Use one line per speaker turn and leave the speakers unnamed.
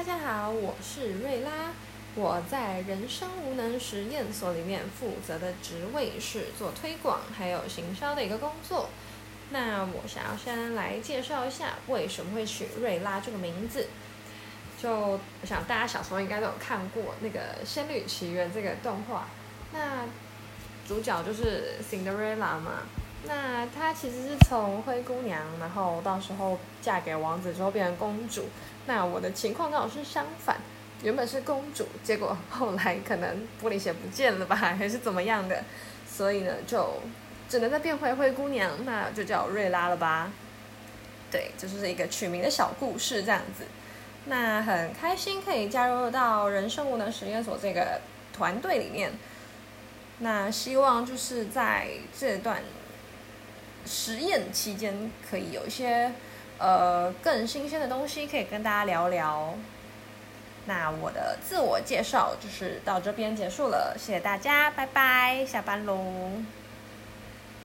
大家好，我是瑞拉。我在人生无能实验所里面负责的职位是做推广还有行销的一个工作。那我想要先来介绍一下为什么会取瑞拉这个名字。就我想大家小时候应该都有看过那个《仙女奇缘》这个动画，那主角就是 Cinderella 嘛。那她其实是从灰姑娘，然后到时候嫁给王子之后变成公主。那我的情况刚好是相反，原本是公主，结果后来可能玻璃鞋不见了吧，还是怎么样的，所以呢就只能再变回灰姑娘，那就叫瑞拉了吧。对，就是一个取名的小故事这样子。那很开心可以加入到人生无能实验所这个团队里面。那希望就是在这段实验期间，可以有一些呃更新鲜的东西可以跟大家聊聊。那我的自我介绍就是到这边结束了，谢谢大家，拜拜，下班喽。